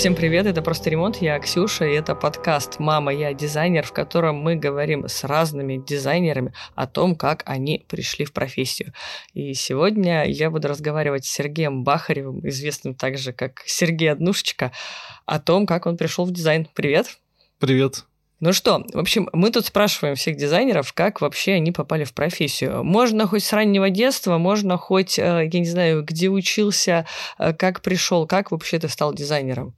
Всем привет, это «Просто ремонт», я Ксюша, и это подкаст «Мама, я дизайнер», в котором мы говорим с разными дизайнерами о том, как они пришли в профессию. И сегодня я буду разговаривать с Сергеем Бахаревым, известным также как Сергей Однушечка, о том, как он пришел в дизайн. Привет! Привет! Ну что, в общем, мы тут спрашиваем всех дизайнеров, как вообще они попали в профессию. Можно хоть с раннего детства, можно хоть, э, я не знаю, где учился, э, как пришел, как вообще ты стал дизайнером.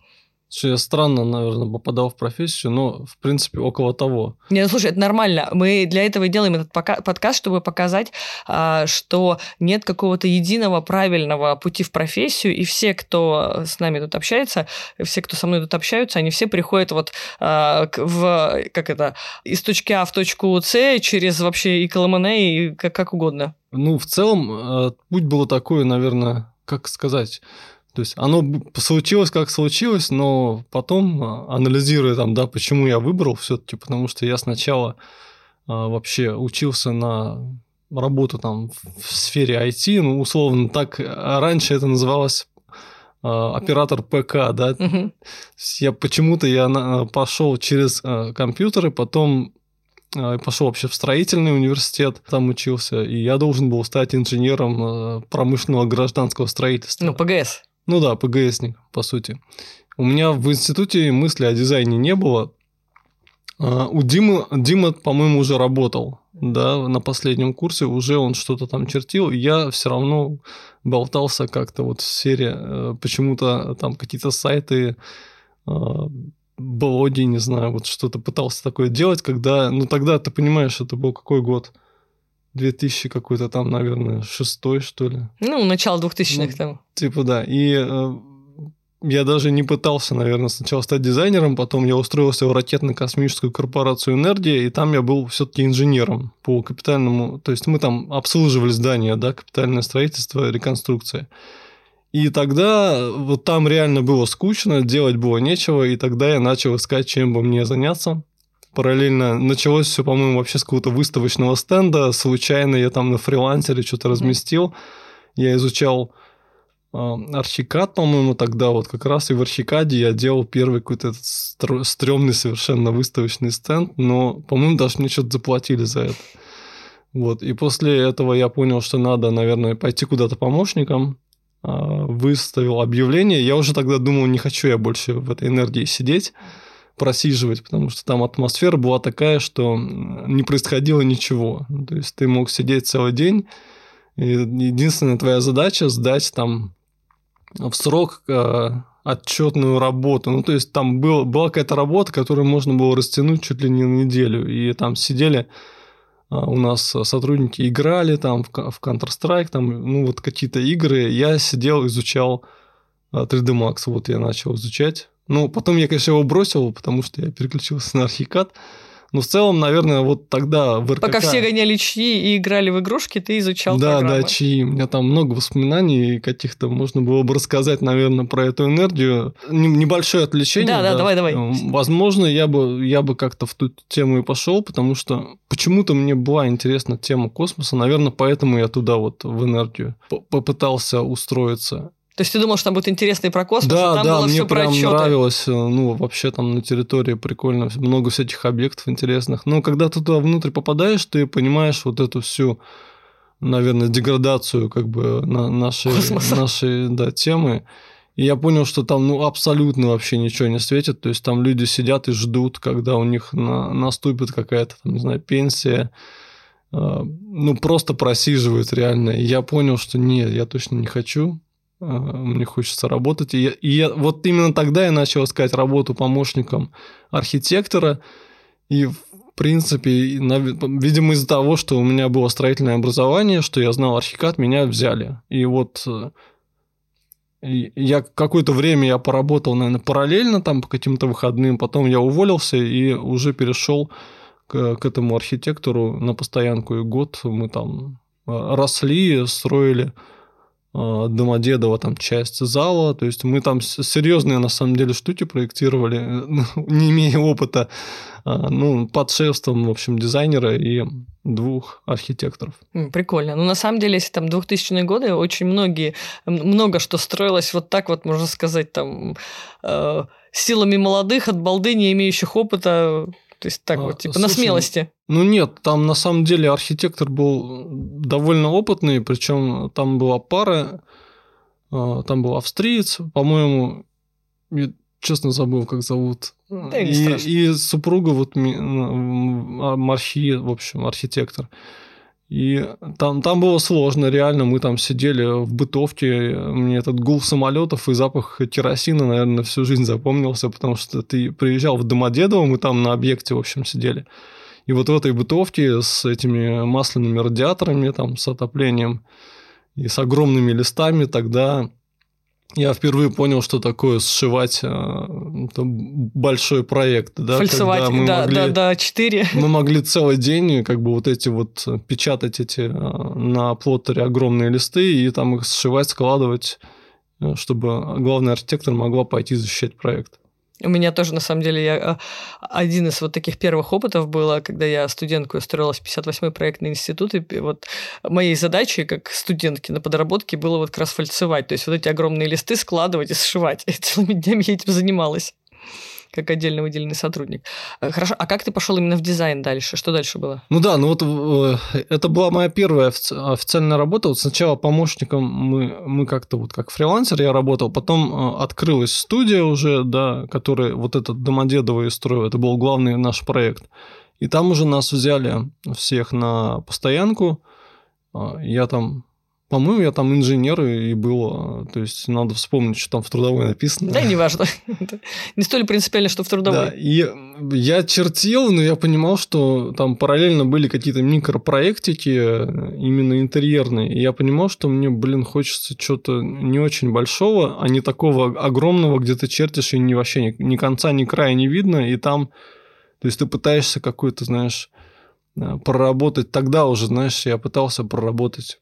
Что я странно, наверное, попадал в профессию, но, в принципе, около того. Не, ну слушай, это нормально. Мы для этого и делаем этот подкаст, чтобы показать, а, что нет какого-то единого правильного пути в профессию, и все, кто с нами тут общается, все, кто со мной тут общаются, они все приходят вот а, в, как это, из точки А в точку С через вообще и Коломане, и как, как угодно. Ну, в целом, э, путь был такой, наверное, как сказать то есть оно случилось как случилось, но потом, а, анализируя там, да, почему я выбрал все-таки, потому что я сначала а, вообще учился на работу там в сфере IT, ну, условно, так а раньше это называлось оператор ПК, да. Угу. Я почему-то я пошел через компьютеры, потом пошел вообще в строительный университет, там учился, и я должен был стать инженером промышленного гражданского строительства. Ну, ПГС. Ну да, ПГСник, по сути. У меня в институте мысли о дизайне не было. А, у Димы, Дима, по-моему, уже работал, да, на последнем курсе, уже он что-то там чертил, и я все равно болтался как-то вот в сфере, э, почему-то там какие-то сайты, а, блоги, не знаю, вот что-то пытался такое делать, когда, ну тогда ты понимаешь, это был какой год? 2000 какой-то там, наверное, шестой, что ли. Ну, начало 2000-х ну, там. Типа, да. И э, я даже не пытался, наверное, сначала стать дизайнером, потом я устроился в ракетно-космическую корпорацию «Энергия», и там я был все таки инженером по капитальному... То есть мы там обслуживали здания, да, капитальное строительство, реконструкция. И тогда вот там реально было скучно, делать было нечего, и тогда я начал искать, чем бы мне заняться параллельно началось все, по-моему, вообще с какого-то выставочного стенда. Случайно я там на фрилансере что-то разместил. Я изучал э, Архикад, по-моему, тогда вот как раз и в Архикаде я делал первый какой-то этот стрёмный совершенно выставочный стенд, но, по-моему, даже мне что-то заплатили за это. Вот, и после этого я понял, что надо, наверное, пойти куда-то помощником, а, выставил объявление. Я уже тогда думал, не хочу я больше в этой энергии сидеть просиживать, потому что там атмосфера была такая, что не происходило ничего. То есть ты мог сидеть целый день, и единственная твоя задача сдать там в срок э, отчетную работу. Ну, то есть там был, была какая-то работа, которую можно было растянуть чуть ли не на неделю. И там сидели э, у нас сотрудники играли там в Counter-Strike, там, ну, вот какие-то игры. Я сидел, изучал 3D э, Max. Вот я начал изучать ну, потом я, конечно, его бросил, потому что я переключился на архикад. Но в целом, наверное, вот тогда в РКК... Пока все гоняли чьи и играли в игрушки, ты изучал Да, программы. да, чьи. У меня там много воспоминаний каких-то, можно было бы рассказать, наверное, про эту энергию. Небольшое отвлечение. Да, да, да, давай, давай. Возможно, я бы, я бы как-то в ту тему и пошел, потому что почему-то мне была интересна тема космоса. Наверное, поэтому я туда вот в энергию попытался устроиться. То есть ты думал, что там будет интересно и про космос, да, а там да, было мне все прям про нравилось, э, ну, вообще там на территории прикольно, много всяких объектов интересных. Но когда ты туда внутрь попадаешь, ты понимаешь вот эту всю, наверное, деградацию как бы на нашей, нашей да, темы. И я понял, что там ну, абсолютно вообще ничего не светит. То есть там люди сидят и ждут, когда у них на, наступит какая-то, там, не знаю, пенсия. Э, ну, просто просиживают реально. И я понял, что нет, я точно не хочу мне хочется работать. И, я, и я, вот именно тогда я начал искать работу помощником архитектора. И, в принципе, на, видимо, из-за того, что у меня было строительное образование, что я знал архикад, меня взяли. И вот э, и я какое-то время я поработал, наверное, параллельно там по каким-то выходным, потом я уволился и уже перешел к, к этому архитектору на постоянку. И год мы там э, росли, строили э, Домодедово, там часть зала. То есть мы там серьезные, на самом деле, штуки проектировали, не имея опыта, а, ну, под шефством, в общем, дизайнера и двух архитекторов. Прикольно. Ну, на самом деле, если там 2000-е годы, очень многие, много что строилось вот так вот, можно сказать, там, э, силами молодых от балды, не имеющих опыта, то есть так а, вот, типа слушай, на смелости. Ну нет, там на самом деле архитектор был довольно опытный, причем там была пара, а, там был австриец, по-моему, честно забыл, как зовут. Да, и, и супруга вот Мархи, в общем, архитектор. И там, там было сложно, реально. Мы там сидели в бытовке. Мне этот гул самолетов и запах керосина, наверное, всю жизнь запомнился, потому что ты приезжал в Домодедово, мы там на объекте, в общем, сидели. И вот в этой бытовке с этими масляными радиаторами, там, с отоплением и с огромными листами тогда я впервые понял, что такое сшивать э, большой проект. Да, Фальсовать, мы да, могли, да, да, 4. Мы могли целый день как бы вот эти вот печатать эти э, на плоттере огромные листы и там их сшивать, складывать, э, чтобы главный архитектор могла пойти защищать проект. У меня тоже, на самом деле, я, а, один из вот таких первых опытов было, когда я студенткой устроилась в 58-й проектный институт, и вот моей задачей, как студентки на подработке, было вот как раз фальцевать, то есть вот эти огромные листы складывать и сшивать. И целыми днями я этим занималась как отдельно выделенный сотрудник. Э, хорошо, а как ты пошел именно в дизайн дальше? Что дальше было? Ну да, ну вот э, это была моя первая официальная работа. Вот сначала помощником мы, мы как-то вот как фрилансер я работал, потом э, открылась студия уже, да, которая вот этот Домодедово и строил. Это был главный наш проект. И там уже нас взяли всех на постоянку. Я там по-моему, я там инженер и был, а, то есть надо вспомнить, что там в трудовой написано. Да, неважно. Не столь принципиально, что в трудовой. Да, и я чертил, но я понимал, что там параллельно были какие-то микропроектики, именно интерьерные. И я понимал, что мне, блин, хочется что-то не очень большого, а не такого огромного, где ты чертишь, и ни вообще ни, ни конца, ни края не видно, и там, то есть ты пытаешься какой-то, знаешь, а, проработать. Тогда уже, знаешь, я пытался проработать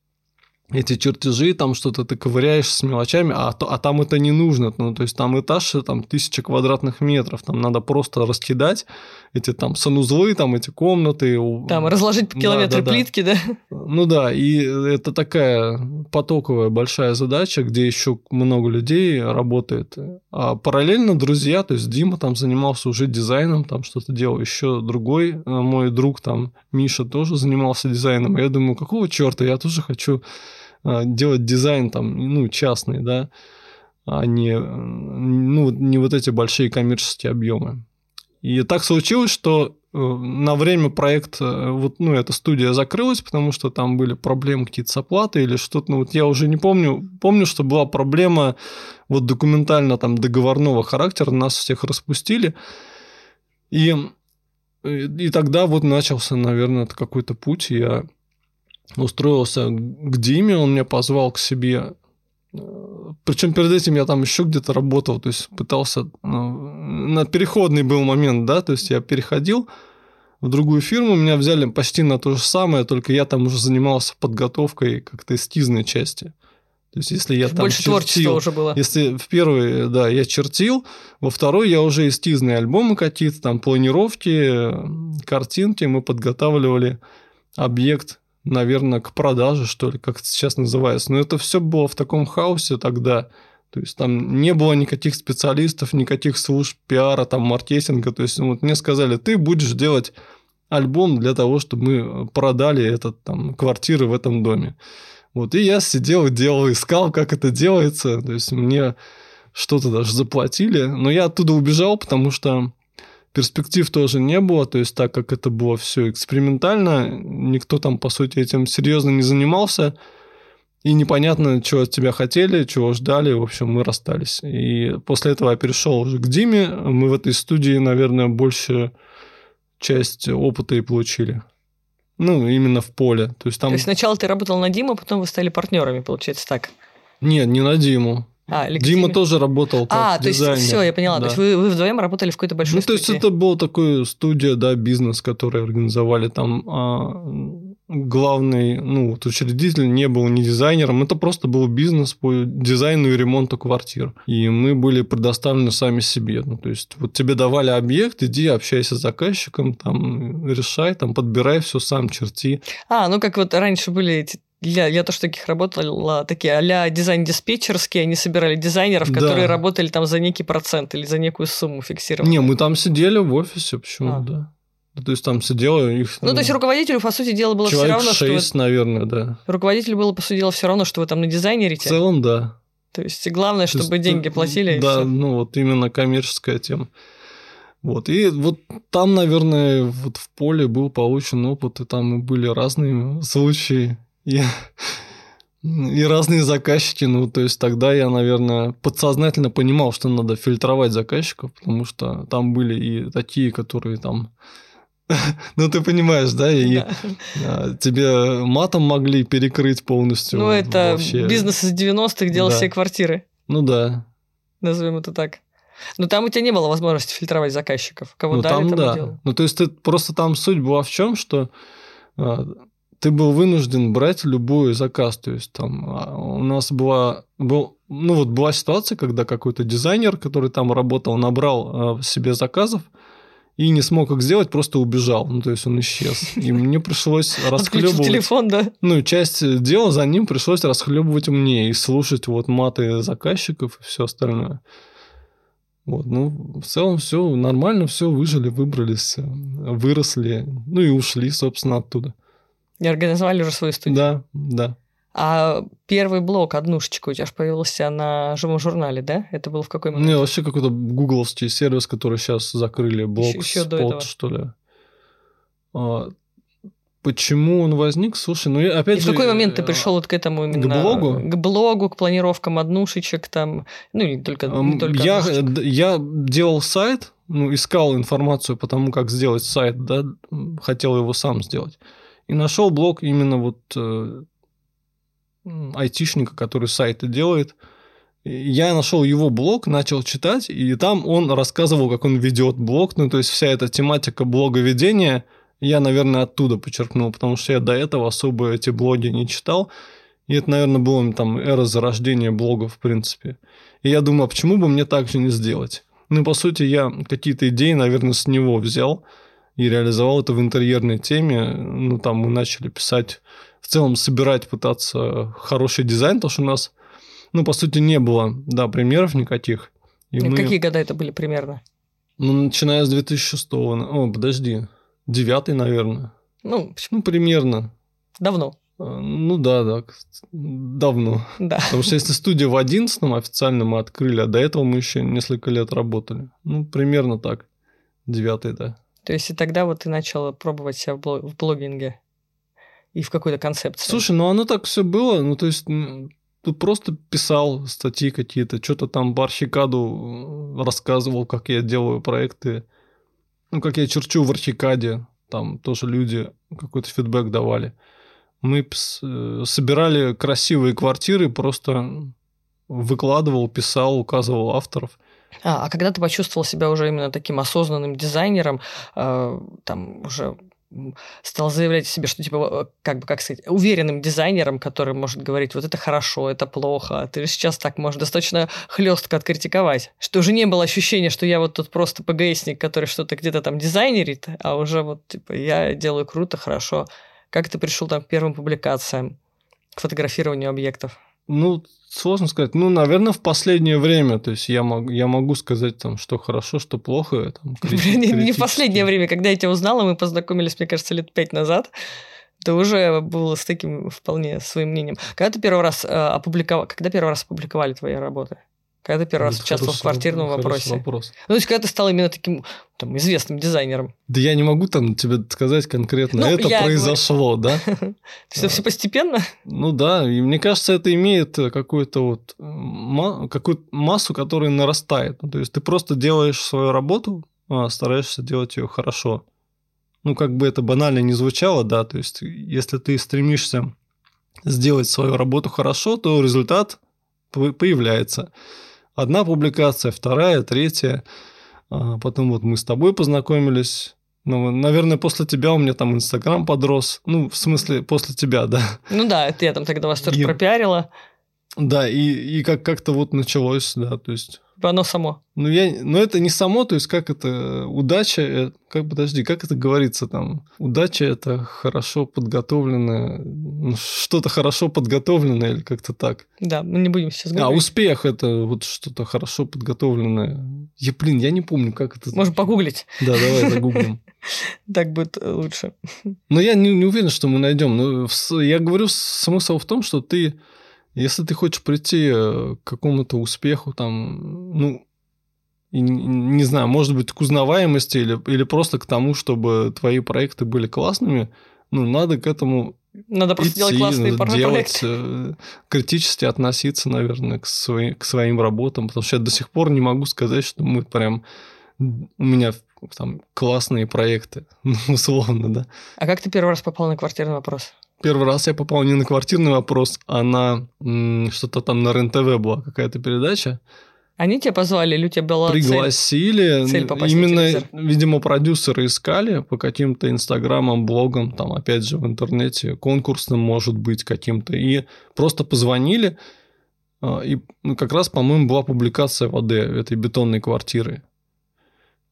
эти чертежи, там что-то ты ковыряешь с мелочами, а, а там это не нужно. Ну, то есть там этаж, там тысяча квадратных метров, там надо просто раскидать эти там санузлы, там эти комнаты. Там разложить по километру да, да, плитки, да. да? Ну да, и это такая потоковая большая задача, где еще много людей работает. А параллельно друзья, то есть Дима там занимался уже дизайном, там что-то делал, еще другой э, мой друг там, Миша, тоже занимался дизайном. Я думаю, какого черта, я тоже хочу делать дизайн там, ну, частный, да, а не, ну, не вот эти большие коммерческие объемы. И так случилось, что э, на время проект, э, вот, ну, эта студия закрылась, потому что там были проблемы какие-то с оплатой или что-то, ну, вот я уже не помню. Помню, что была проблема вот документально там договорного характера, нас всех распустили. И, и тогда вот начался, наверное, какой-то путь. Я устроился к Диме, он меня позвал к себе. Причем перед этим я там еще где-то работал, то есть пытался... Ну, на переходный был момент, да, то есть я переходил в другую фирму, меня взяли почти на то же самое, только я там уже занимался подготовкой как-то эскизной части. То есть, если я Больше там творчества уже было. Если в первый, да, я чертил, во второй я уже эскизные альбомы какие-то, там планировки, картинки, мы подготавливали объект наверное, к продаже, что ли, как это сейчас называется. Но это все было в таком хаосе тогда. То есть там не было никаких специалистов, никаких служб пиара, там, маркетинга. То есть ну, вот мне сказали, ты будешь делать альбом для того, чтобы мы продали этот, там, квартиры в этом доме. Вот, и я сидел делал, искал, как это делается. То есть мне что-то даже заплатили. Но я оттуда убежал, потому что перспектив тоже не было, то есть так как это было все экспериментально, никто там, по сути, этим серьезно не занимался, и непонятно, чего от тебя хотели, чего ждали, в общем, мы расстались. И после этого я перешел уже к Диме, мы в этой студии, наверное, больше часть опыта и получили. Ну, именно в поле. То есть, там... То есть сначала ты работал на Диму, потом вы стали партнерами, получается так? Нет, не на Диму. А, Дима тоже работал как А, то есть все, я поняла. Да. То есть вы, вы вдвоем работали в какой-то большой Ну, то есть это был такой студия, да, бизнес, который организовали там. А, главный ну, вот учредитель не был ни дизайнером, это просто был бизнес по дизайну и ремонту квартир. И мы были предоставлены сами себе. Ну, то есть вот тебе давали объект, иди общайся с заказчиком, там решай, там подбирай все сам, черти. А, ну как вот раньше были эти я, я тоже таких работала, такие а дизайн-диспетчерские, они собирали дизайнеров, которые да. работали там за некий процент или за некую сумму фиксированную. Не, мы там сидели в офисе, почему, а. да. То есть там сидело их... Ну, то есть руководителю, по сути дела, было все равно, 6, что... 6, наверное, да. Руководителю было, по сути дела, все равно, что вы там на дизайнерите. В целом, да. То есть главное, то чтобы есть, деньги платили. Да, ну вот именно коммерческая тема. Вот. И вот там, наверное, вот в поле был получен опыт, и там были разные случаи. И, и разные заказчики. Ну, то есть тогда я, наверное, подсознательно понимал, что надо фильтровать заказчиков, потому что там были и такие, которые там ну, ты понимаешь, да? И да. тебе матом могли перекрыть полностью. Ну, это вообще. бизнес из 90-х делал да. все квартиры. Ну да. Назовем это так. Но там у тебя не было возможности фильтровать заказчиков. Кого ну, дали, там, там да. делал. Ну, то есть, ты, просто там суть была в чем, что а, ты был вынужден брать любой заказ. То есть, там а, у нас была, был, ну, вот была ситуация, когда какой-то дизайнер, который там работал, набрал а, себе заказов, и не смог их сделать, просто убежал. Ну, то есть он исчез. И мне пришлось расхлебывать... телефон, да? Ну, часть дела за ним пришлось расхлебывать мне и слушать вот маты заказчиков и все остальное. Вот, ну, в целом все нормально, все выжили, выбрались, выросли, ну и ушли, собственно, оттуда. И организовали уже свою студию. Да, да. А первый блог, однушечка, у тебя же появился на живом журнале, да? Это был в какой момент? Не, вообще какой-то гугловский сервис, который сейчас закрыли, блог еще, еще что ли. А, почему он возник? Слушай, ну я опять И же... в какой момент ты пришел вот к этому именно? К блогу? К блогу, к планировкам однушечек там, ну не только, не только я, я делал сайт, ну, искал информацию по тому, как сделать сайт, да, хотел его сам сделать. И нашел блог именно вот э, айтишника, который сайты делает. Я нашел его блог, начал читать, и там он рассказывал, как он ведет блог. Ну, то есть вся эта тематика блоговедения я, наверное, оттуда подчеркнул, потому что я до этого особо эти блоги не читал. И это, наверное, было там эра зарождения блогов, в принципе. И я думаю, а почему бы мне так же не сделать? Ну, по сути, я какие-то идеи, наверное, с него взял и реализовал это в интерьерной теме. Ну, там мы начали писать в целом собирать, пытаться хороший дизайн, потому что у нас, ну, по сути, не было, да, примеров никаких. И и мы... Какие года это были примерно? Ну, начиная с 2006 О, подожди, девятый, наверное. Ну, ну, примерно. Давно. А, ну да, да, давно. Да. Потому что если студия в одиннадцатом официально мы открыли, а до этого мы еще несколько лет работали. Ну, примерно так. Девятый, да. То есть и тогда вот ты начала пробовать себя в блогинге? и в какой-то концепции. Слушай, ну оно так все было, ну то есть тут просто писал статьи какие-то, что-то там по архикаду э, рассказывал, как я делаю проекты, ну как я черчу в архикаде, там тоже люди какой-то фидбэк давали. Мы э, собирали красивые квартиры, просто выкладывал, писал, указывал авторов. А, а когда ты почувствовал себя уже именно таким осознанным дизайнером, э, там уже стал заявлять себе, что типа, э, как бы, как сказать, уверенным дизайнером, который может говорить, вот это хорошо, это плохо. Ты же сейчас так можешь достаточно хлестко откритиковать. Что уже не было ощущения, что я вот тут просто ПГСник, который что-то где-то там дизайнерит, а уже вот, типа, я делаю круто, хорошо. Как ты пришел там к первым публикациям, к фотографированию объектов? Ну, сложно сказать. Ну, наверное, в последнее время. То есть я, могу, я могу сказать, там, что хорошо, что плохо. Там, крити- не, не в последнее время. Когда я тебя узнала, мы познакомились, мне кажется, лет пять назад. Ты уже был с таким вполне своим мнением. Когда ты первый раз э, опубликовал, когда первый раз опубликовали твои работы? Когда ты первый раз участвовал в квартирном вопросе? Вопрос. Ну, то есть, когда ты стал именно таким там, известным дизайнером. Да я не могу там тебе сказать конкретно, ну, это произошло, говорю. да? Есть, все постепенно? Ну да, и мне кажется, это имеет какую-то вот какую-то массу, которая нарастает. Ну, то есть, ты просто делаешь свою работу, а стараешься делать ее хорошо. Ну, как бы это банально не звучало, да, то есть, если ты стремишься сделать свою работу хорошо, то результат появляется. Одна публикация, вторая, третья. А потом вот мы с тобой познакомились. Ну, наверное, после тебя у меня там Инстаграм подрос. Ну, в смысле, после тебя, да. Ну да, это я там тогда вас тоже и... пропиарила. Да, и, и как- как-то вот началось, да, то есть... Оно само. Ну, я, но это не само, то есть как это удача, э, как подожди, как это говорится там? Удача это хорошо подготовленное, ну, что-то хорошо подготовленное или как-то так. Да, мы не будем сейчас А говорить. успех это вот что-то хорошо подготовленное. Я, блин, я не помню, как это. Можем погуглить, Да, давай загуглим. так будет лучше. Но я не, не уверен, что мы найдем. Но я говорю, смысл в том, что ты, если ты хочешь прийти э, к какому-то успеху, там, ну, и не, знаю, может быть, к узнаваемости или, или просто к тому, чтобы твои проекты были классными, ну, надо к этому Надо просто делать идти, классные надо делать, проекты. э, критически относиться, наверное, к, свои- к своим работам, потому что я до сих пор не могу сказать, что мы прям у меня там классные проекты, ну, условно, да. А как ты первый раз попал на квартирный вопрос? Первый раз я попал не на квартирный вопрос, а на что-то там на РЕН-ТВ была какая-то передача. Они тебя позвали или у тебя была цель? Пригласили. цель на Именно, видимо, продюсеры искали по каким-то инстаграмам, блогам, там, опять же, в интернете, конкурсным, может быть, каким-то. И просто позвонили. а, И ну, как раз, по-моему, была публикация в АД этой бетонной квартиры.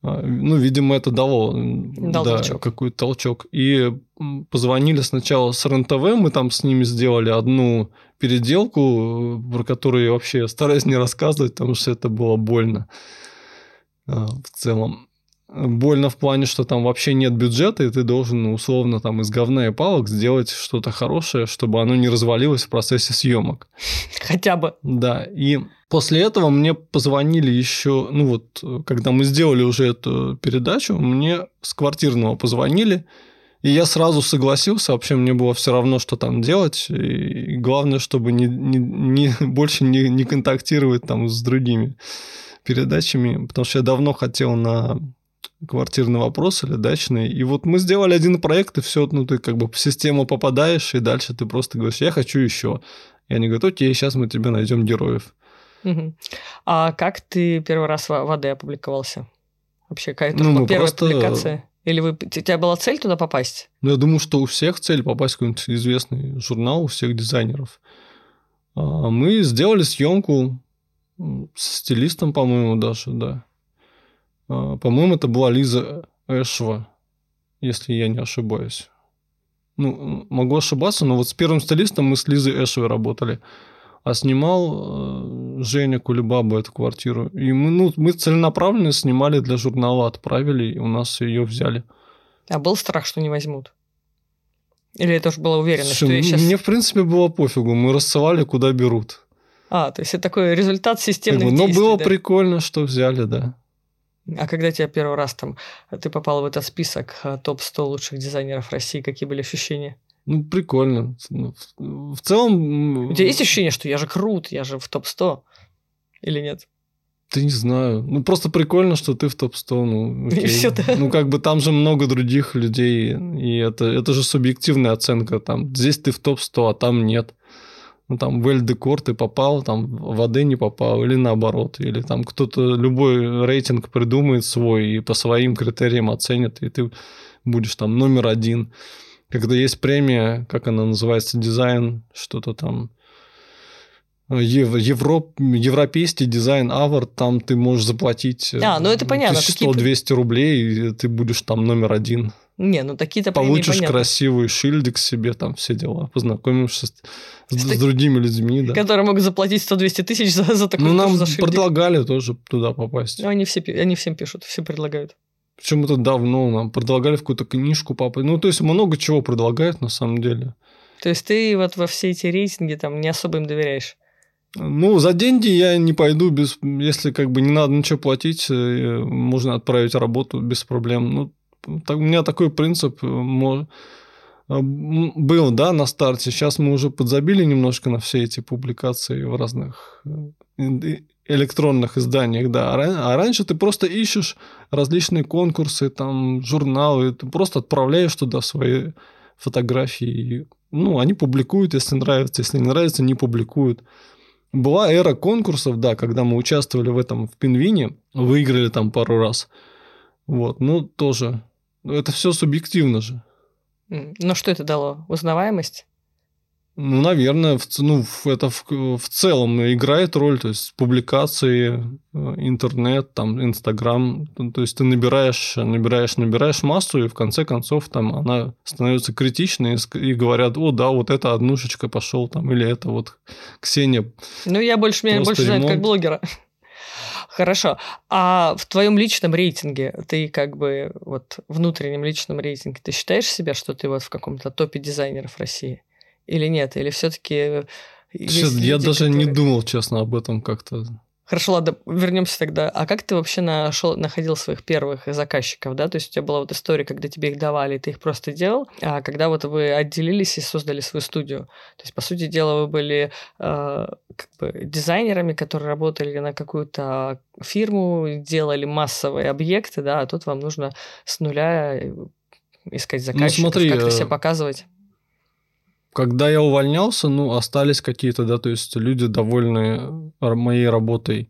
А, Ну, видимо, это дало м, Дал да, толчок. какой-то толчок. И позвонили сначала с РЕН-ТВ, мы там с ними сделали одну переделку, э, про которую я вообще стараюсь не рассказывать, потому что это было больно а, в целом. Больно в плане, что там вообще нет бюджета, и ты должен ну, условно там из говна и палок сделать что-то хорошее, чтобы оно не развалилось в процессе съемок. Хотя бы. Да, и после этого мне позвонили еще, ну вот, когда мы сделали уже эту передачу, мне с квартирного позвонили, и я сразу согласился, вообще мне было все равно, что там делать, и главное, чтобы не, не, не- больше не, не контактировать там с другими передачами, потому что я давно хотел на квартирный вопрос или дачный. И вот мы сделали один проект, и все, ну, ты как бы в систему попадаешь, и дальше ты просто говоришь, я хочу еще. И они говорят, окей, сейчас мы тебе найдем героев. Мгм. А как ты первый раз в АД опубликовался? Вообще, какая-то Ну, была мы первая просто- публикация? Или вы, у тебя была цель туда попасть? Ну, я думаю, что у всех цель попасть в какой-нибудь известный журнал, у всех дизайнеров. А Мы сделали съемку с стилистом, по-моему, даже, да. А, По-моему, это была Лиза Эшва, если я не ошибаюсь. Ну, могу ошибаться, но вот с первым стилистом мы с Лизой Эшевой работали. А снимал э, Женя Кулебаба эту квартиру. И мы, ну, мы целенаправленно снимали для журнала, отправили, и у нас ее взяли. А был страх, что не возьмут? Или это уж была уверенность, что Слушай, я сейчас... Мне, в принципе, было пофигу. Мы рассылали, куда берут. А, то есть это такой результат Как системных бы, но действий, было да? прикольно, что взяли, да. А когда тебя первый раз там, ты попал в этот список а, топ-100 лучших дизайнеров России, какие были ощущения? Ну, прикольно. Ну, В целом... У тебя есть ощущение, что я же крут, я же в топ-100? Или нет? Да не знаю. Ну, просто прикольно, что ты в топ-100. Ну, И да. ну, как бы там же много других людей, и это, это же субъективная оценка. Там, здесь ты в топ-100, а там нет. Ну, там в Эль-Декор ты попал, там в АД не попал, или наоборот. Или там кто-то любой рейтинг придумает свой и по своим критериям оценит, и ты будешь там номер один. Когда есть премия, как она называется, дизайн, что-то там, Европ, европейский дизайн Авард, там ты можешь заплатить э, А, ну это понятно, 100-200 рублей, и ты будешь там номер один. Не, ну такие-то Получишь понятно. красивый шильдик себе, там все дела, познакомишься с, с- С другими людьми, да. Которые могут заплатить 100-200 тысяч за, за такую Ну, нам за шильдик. предлагали тоже туда попасть. Ну, они, все, они всем пишут, все предлагают. Причем это давно нам предлагали в какую-то книжку попасть. Ну, то есть много чего предлагают на самом деле. То есть ты вот во все эти рейтинги там не особо им доверяешь. Ну, за деньги я не пойду, без, если как бы не надо ничего платить, э, можно отправить работу без проблем. Ну, так, у меня такой принцип э, э, был, да, на старте. Сейчас мы уже подзабили немножко на все эти публикации в разных электронных изданиях, да. А, а раньше ты просто ищешь различные конкурсы, там, журналы, ты просто отправляешь туда свои фотографии. Ну, они публикуют, если нравится, если не нравится, не публикуют. Была эра конкурсов, да, когда мы участвовали в этом в Пинвине, выиграли там пару раз. Вот, ну, тоже это все субъективно же. Ну, что это дало? Узнаваемость? Ну, наверное, в, ну, это в, в целом играет роль, то есть публикации, э, интернет, там, Инстаграм, то есть ты набираешь, набираешь, набираешь массу, и в конце концов там она становится критичной, и говорят, о, да, вот эта однушечка пошел там, или это вот Ксения. Ну, я больше, меня больше знают как блогера. Хорошо. А в твоем личном рейтинге, ты как бы вот внутреннем личном рейтинге, ты считаешь себя, что ты вот в каком-то топе дизайнеров России? Или нет? Или все-таки... Я люди, даже которые... не думал, честно, об этом как-то. Хорошо, ладно, вернемся тогда. А как ты вообще нашел, находил своих первых заказчиков, да? То есть у тебя была вот история, когда тебе их давали, и ты их просто делал, а когда вот вы отделились и создали свою студию. То есть, по сути дела, вы были э, как бы дизайнерами, которые работали на какую-то фирму, делали массовые объекты, да, а тут вам нужно с нуля искать ну, заказчиков, ну, смотри, как-то себя э, показывать. Когда я увольнялся, ну, остались какие-то, да, то есть люди довольны моей работой.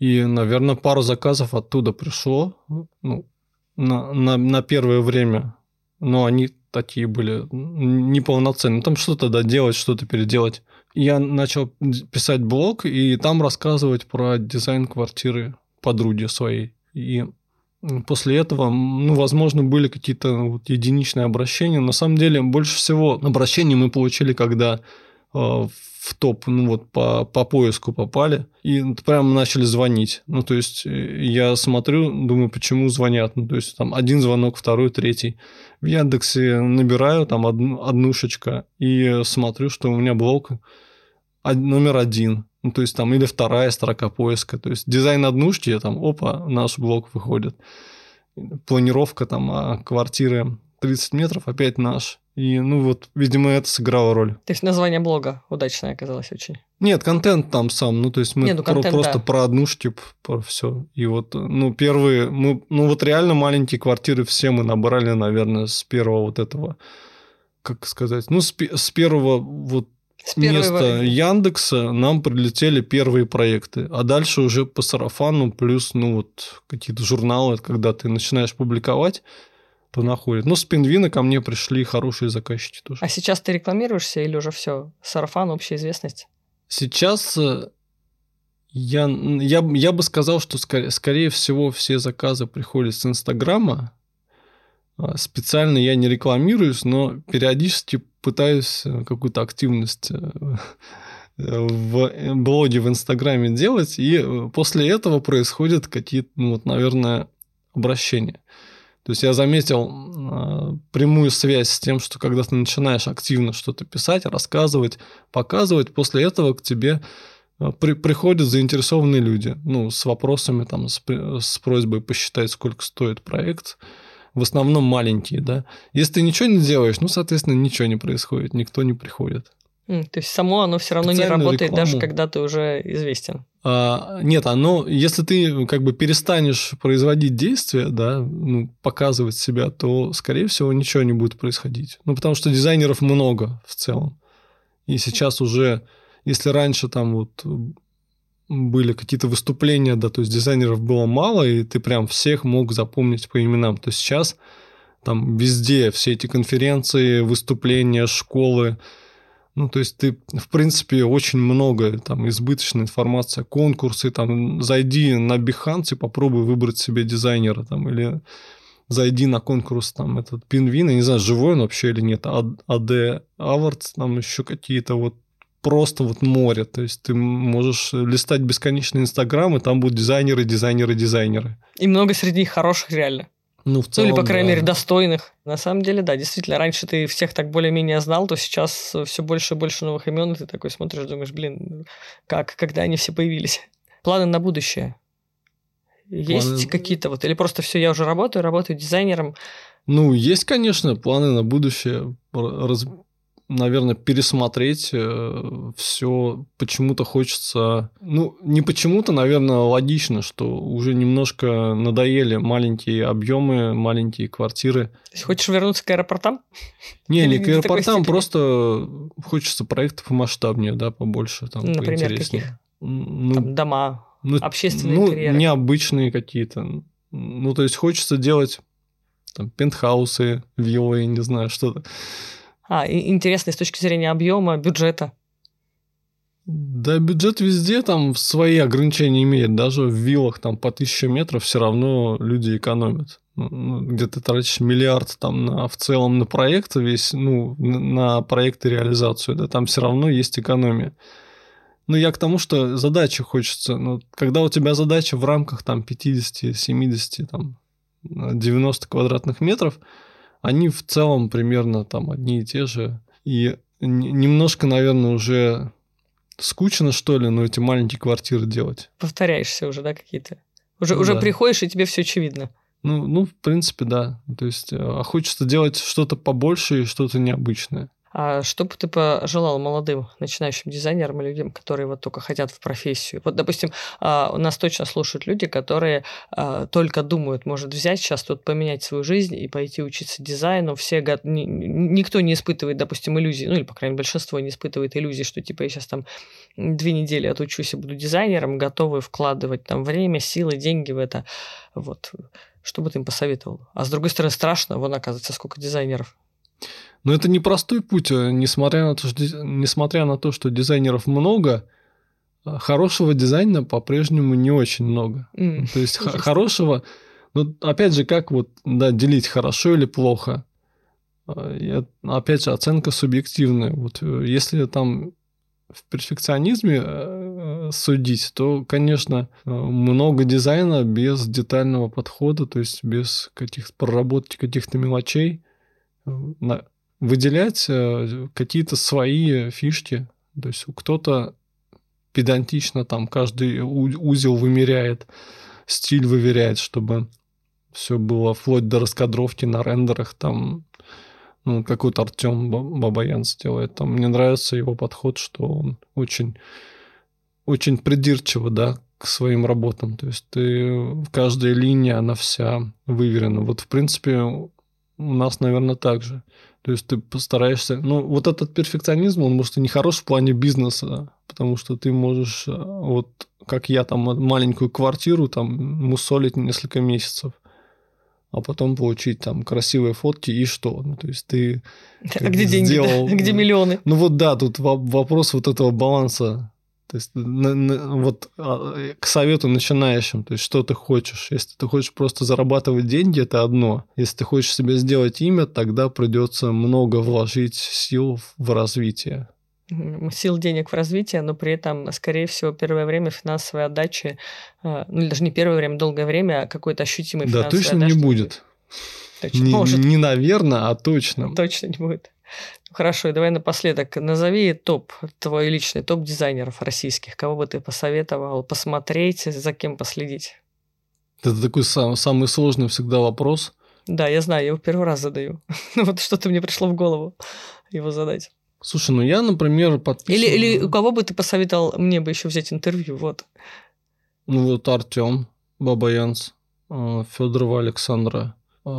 И, наверное, пару заказов оттуда пришло, ну, на, на, на первое время. Но они такие были неполноценные. Там что-то доделать, что-то переделать. Я начал писать блог и там рассказывать про дизайн квартиры подруги своей. И После этого, ну, возможно, были какие-то вот единичные обращения. На самом деле, больше всего обращений мы получили, когда э, в топ, ну вот по, по поиску попали, и прямо начали звонить. Ну, то есть, э, я смотрю, думаю, почему звонят. Ну, то есть, там один звонок, второй, третий. В Яндексе набираю там одну, однушечка и смотрю, что у меня блок номер один. Ну, то есть там или вторая строка поиска. То есть дизайн однушки, там, опа, наш блок выходит. Планировка там а квартиры 30 метров, опять наш. И, ну, вот, видимо, это сыграло роль. То есть название блога удачное оказалось очень. Нет, контент там сам. Ну, то есть мы Нет, ну, контент, про, просто да. про однушки, про все. И вот, ну, первые, мы, ну, вот реально маленькие квартиры все мы набрали, наверное, с первого вот этого, как сказать, ну, с, с первого вот вместо Яндекса нам прилетели первые проекты, а дальше уже по сарафану плюс ну вот какие-то журналы, когда ты начинаешь публиковать, то находят. Ну, с Пингвина ко мне пришли хорошие заказчики тоже. А сейчас ты рекламируешься или уже все? Сарафан, общая известность? Сейчас э, я, я, я бы сказал, что скорее, скорее всего все заказы приходят с Инстаграма, а, специально я не рекламируюсь, но периодически пытаюсь э, какую-то активность э, в блоге, в Инстаграме делать, и э, после этого происходят какие-то, ну, вот, наверное, обращения. То есть я заметил прямую связь с тем, что когда ты начинаешь активно что-то писать, рассказывать, показывать, после этого к тебе при, приходят заинтересованные люди, ну, с вопросами, там, с, с просьбой посчитать, сколько стоит проект, в основном маленькие, да. Если ты ничего не делаешь, ну, соответственно, ничего не происходит, никто не приходит. То есть само оно все равно не работает, рекламу. даже когда ты уже известен. А, нет, оно, если ты как бы перестанешь производить действия, да, ну, показывать себя, то, скорее всего, ничего не будет происходить. Ну, потому что дизайнеров много в целом. И сейчас уже, если раньше там вот были какие-то выступления, да, то есть дизайнеров было мало, и ты прям всех мог запомнить по именам. То есть сейчас там везде все эти конференции, выступления, школы, ну, то есть ты, в принципе, очень много там избыточной информации, конкурсы, там, зайди на Behance и попробуй выбрать себе дизайнера, там, или зайди на конкурс, там, этот Пинвин, я не знаю, живой он вообще или нет, AD Awards, там еще какие-то вот просто вот море. То есть ты можешь листать бесконечный Инстаграм, и там будут дизайнеры, дизайнеры, дизайнеры. И много среди них хороших реально. Ну, в целом, ну, или, по крайней да. мере, достойных. На самом деле, да, действительно, раньше ты всех так более-менее знал, то сейчас все больше и больше новых имен, и ты такой смотришь, думаешь, блин, как, когда они все появились? Планы на будущее? Есть планы... какие-то вот, или просто все, я уже работаю, работаю дизайнером? Ну, есть, конечно, планы на будущее. Раз наверное, пересмотреть э, все. Почему-то хочется... Ну, не почему-то, наверное, логично, что уже немножко надоели маленькие объемы, маленькие квартиры. Хочешь вернуться к аэропортам? Не, не к аэропортам, просто хочется проектов помасштабнее, да, побольше, там, Например, каких? Ну, там дома, ну, общественные ну, интерьеры. необычные какие-то. Ну, то есть хочется делать там, пентхаусы, виллы, не знаю, что-то. А, интересно с точки зрения объема, бюджета. Да, бюджет везде там свои ограничения имеет. Даже в виллах там по 1000 метров все равно люди экономят. Ну, ну, где ты тратишь миллиард там на, в целом на проект весь, ну, на проект и реализацию, да, там все равно есть экономия. Ну, я к тому, что задача хочется. Ну, когда у тебя задача в рамках там 50, 70, там 90 квадратных метров, они в целом примерно там одни и те же. И немножко, наверное, уже скучно, что ли, но эти маленькие квартиры делать. Повторяешься уже, да, какие-то? Уже, ну, уже да. приходишь, и тебе все очевидно. Ну, ну, в принципе, да. То есть, а хочется делать что-то побольше и что-то необычное. А что бы ты пожелал молодым начинающим дизайнерам и людям, которые вот только хотят в профессию? Вот, допустим, а, у нас точно слушают люди, которые а, только думают, может взять сейчас тут поменять свою жизнь и пойти учиться дизайну. Все никто не испытывает, допустим, иллюзий, ну или, по крайней мере, большинство не испытывает иллюзий, что типа я сейчас там две недели отучусь и буду дизайнером, готовы вкладывать там время, силы, деньги в это. Вот. Что бы ты им посоветовал? А с другой стороны, страшно, вон, оказывается, сколько дизайнеров. Но это непростой путь, э, несмотря на то, что, несмотря на то, что дизайнеров много, э, хорошего дизайна по-прежнему не очень много. Mm. То есть хорошего, ну опять же, как вот да, делить хорошо или плохо? Э, я, опять же, оценка субъективная. Вот если там в перфекционизме судить, то, конечно, много дизайна без детального подхода, то есть без каких-то проработки каких-то мелочей выделять э, какие-то свои фишки. То есть кто-то педантично там каждый узел вымеряет, стиль выверяет, чтобы все было вплоть до раскадровки на рендерах там ну, какой-то Артем Бабаян сделает. Там мне нравится его подход, что он очень, очень придирчиво, да, к своим работам. То есть ты каждая линия, она вся выверена. Вот, в принципе, у нас, наверное, так же. То есть ты постараешься... Ну, вот этот перфекционизм, он, может, и не хорош в плане бизнеса, потому что ты можешь, э, вот как я, там, маленькую квартиру там мусолить несколько месяцев, а потом получить там красивые фотки и что? Ну, то есть ты... А где сделал... деньги? Да? Где миллионы? Ну вот да, тут вопрос вот этого баланса то есть на, на, вот а, к совету начинающим, то есть что ты хочешь. Если ты хочешь просто зарабатывать деньги, это одно. Если ты хочешь себе сделать имя, тогда придется много вложить сил в развитие. Сил денег в развитие, но при этом, скорее всего, первое время финансовой отдачи, а, ну или даже не первое время, долгое время, а какой-то ощутимой да, финансовой точно отдачи. не будет. Точно. Не, Может. не наверное, а точно. Точно не будет. Хорошо, и давай напоследок назови топ, твой личный топ дизайнеров российских. Кого бы ты посоветовал посмотреть, за кем последить? Это такой сам, самый сложный всегда вопрос. Да, я знаю, я его первый раз задаю. Ну вот что-то мне пришло в голову его задать. Слушай, ну я, например, подписан... Или, или у кого бы ты посоветовал мне бы еще взять интервью, вот. Ну вот Артем Бабаянс, э, Федорова Александра, э,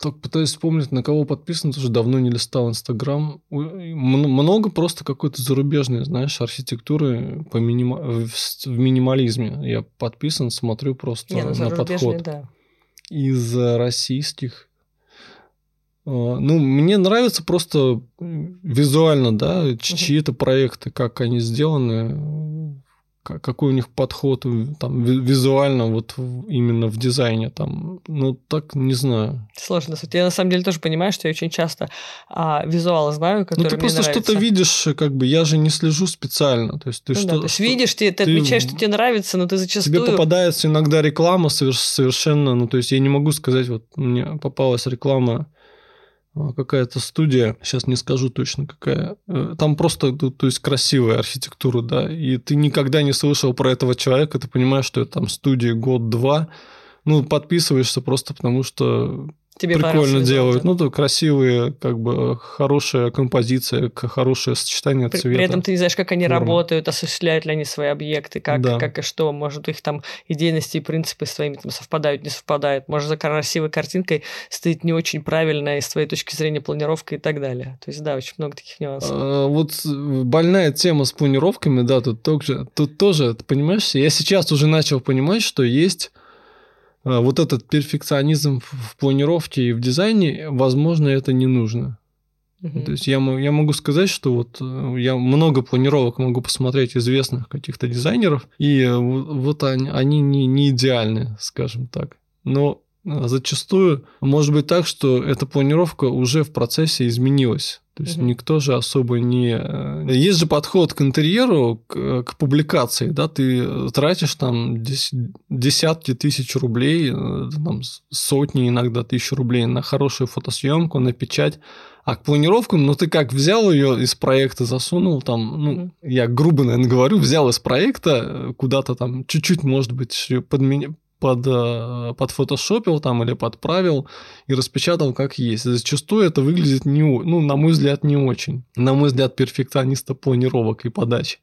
так пытаюсь вспомнить, на кого подписан, тоже давно не листал Инстаграм. Много просто какой-то зарубежной, знаешь, архитектуры по минима... в минимализме. Я подписан, смотрю просто не, ну, на подход. Да. Из российских а, ну, мне нравится просто визуально, да, чьи-то проекты, как они сделаны, какой у них подход там визуально вот именно в дизайне там ну так не знаю. Сложно я на самом деле тоже понимаю что я очень часто а, визуалы знаю которые ну ты просто что-то видишь как бы я же не слежу специально то есть ты ну, что, да, то есть видишь ты, ты, ты отмечаешь что тебе нравится но ты зачастую тебе попадается иногда реклама совершенно ну то есть я не могу сказать вот мне попалась реклама какая-то студия, сейчас не скажу точно какая, э, там просто, то есть красивая архитектура, да, и ты никогда не слышал про этого человека, ты понимаешь, что это там студия год-два, ну, подписываешься просто потому, что Тебе прикольно делают. Ну, то красивые, как бы хорошая композиция, хорошее сочетание при, цвета. При этом ты не знаешь, как они формы. работают, осуществляют ли они свои объекты, как, да. как и что. Может, их там идейности и принципы с твоими там совпадают, не совпадают. Может, за красивой картинкой стоит не очень правильная с твоей точки зрения планировка и так далее. То есть, да, очень много таких нюансов. А, вот больная тема с планировками, да, тут тоже, тут тоже, ты понимаешь, я сейчас уже начал понимать, что есть э, вот этот перфекционизм в планировке и в дизайне, возможно, это не нужно. Угу. То есть я, я могу сказать, что вот э, я много планировок могу посмотреть известных каких-то дизайнеров, и вот они, они не, не идеальны, скажем так. Но зачастую может быть так, что эта планировка уже в процессе изменилась. То есть угу. никто же особо не... Э, есть же подход к интерьеру, к, к публикации, да, ты тратишь там десятки тысяч рублей, э, там, сотни иногда тысяч рублей на хорошую фотосъемку, на печать, а к планировкам, ну ты как взял ее из проекта, засунул там, ну, mm я грубо, наверное, говорю, взял из проекта э, куда-то там чуть-чуть, может быть, подменил под, э, подфотошопил там или подправил и распечатал как есть. Зачастую это выглядит не, ну, на мой взгляд, не очень. На мой взгляд, перфекциониста планировок и подачи.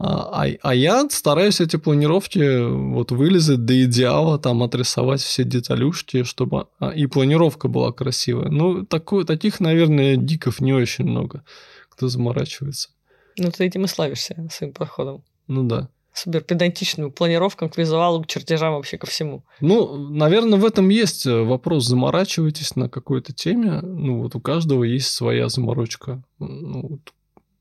А, а, а я стараюсь эти планировки вот вылезать до идеала, там отрисовать все деталюшки, чтобы а, и планировка была красивая. Ну, такой, таких, наверное, диков не очень много, кто заморачивается. Ну, ты этим и славишься своим подходом. Ну да супер педантичным планировкам, к визуалу, к чертежам, вообще ко всему. Ну, наверное, в этом есть э, вопрос. Заморачивайтесь на какой-то теме. Ну, вот у каждого есть своя заморочка. Ну,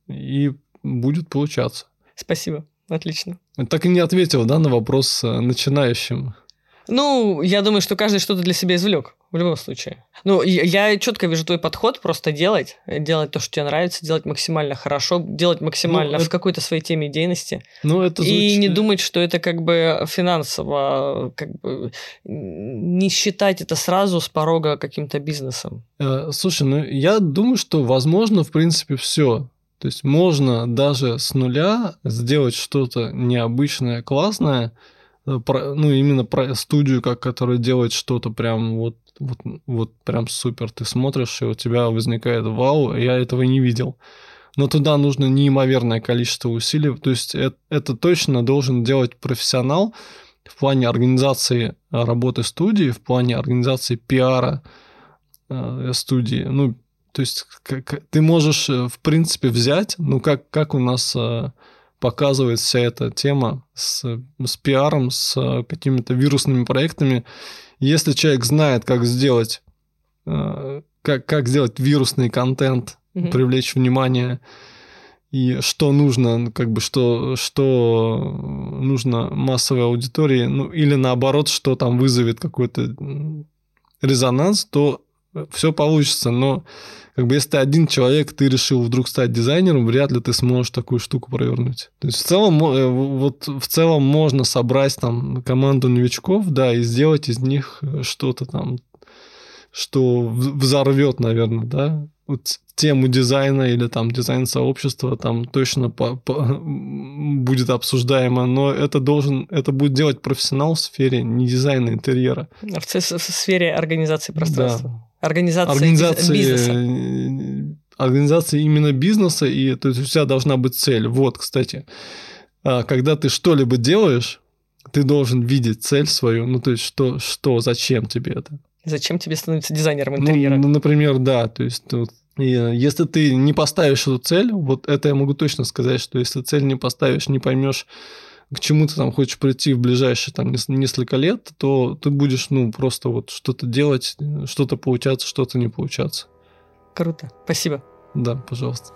и будет получаться. Спасибо. Отлично. Так и не ответил, да, на вопрос э, начинающим. Ну, я думаю, что каждый что-то для себя извлек в любом случае. Ну, я четко вижу твой подход, просто делать, делать то, что тебе нравится, делать максимально хорошо, делать максимально ну, в какой-то своей теме идейности. Ну, это звучит... И не думать, что это как бы финансово, как бы не считать это сразу с порога каким-то бизнесом. Э, слушай, ну я думаю, что возможно, в принципе, все. То есть можно даже с нуля сделать что-то необычное, классное, э, ну, именно про студию, как, которая делает что-то прям вот вот, вот прям супер. Ты смотришь, и у тебя возникает вау, я этого не видел. Но туда нужно неимоверное количество усилий. То есть это, это точно должен делать профессионал в плане организации работы студии, в плане организации пиара э, студии. Ну, то есть как, ты можешь, э, в принципе, взять, ну, как, как у нас э, показывает вся эта тема с, с пиаром, с какими-то вирусными проектами, если человек знает, как сделать, э, как, как сделать вирусный контент, угу. привлечь внимание, и что нужно, как бы, что, что нужно массовой аудитории, ну, или наоборот, что там вызовет какой-то резонанс, то все получится. Но как бы если ты один человек, ты решил вдруг стать дизайнером, вряд ли ты сможешь такую штуку провернуть. То есть в целом, э, вот в целом можно собрать там команду новичков, да, и сделать из них что-то там, что взорвет, наверное, да, вот тему дизайна или там дизайн сообщества там точно по, по, будет обсуждаемо, но это должен, это будет делать профессионал в сфере не дизайна интерьера. В, в сфере организации пространства. Да. Организация, организации бизнеса. Э, организации именно бизнеса, и то есть у тебя должна быть цель. Вот, кстати, а, когда ты что-либо делаешь, ты должен видеть цель свою, ну то есть что, что зачем тебе это. Зачем тебе становиться дизайнером ну, интерьера? Ну, ну например, да, то есть вот, и э, если ты не поставишь эту цель, вот это я могу точно сказать, что если цель не поставишь, не поймешь, к чему ты там хочешь прийти в ближайшие там несколько лет, то ты будешь, ну, просто вот что-то делать, что-то получаться, что-то не получаться. Круто. Спасибо. Да, пожалуйста.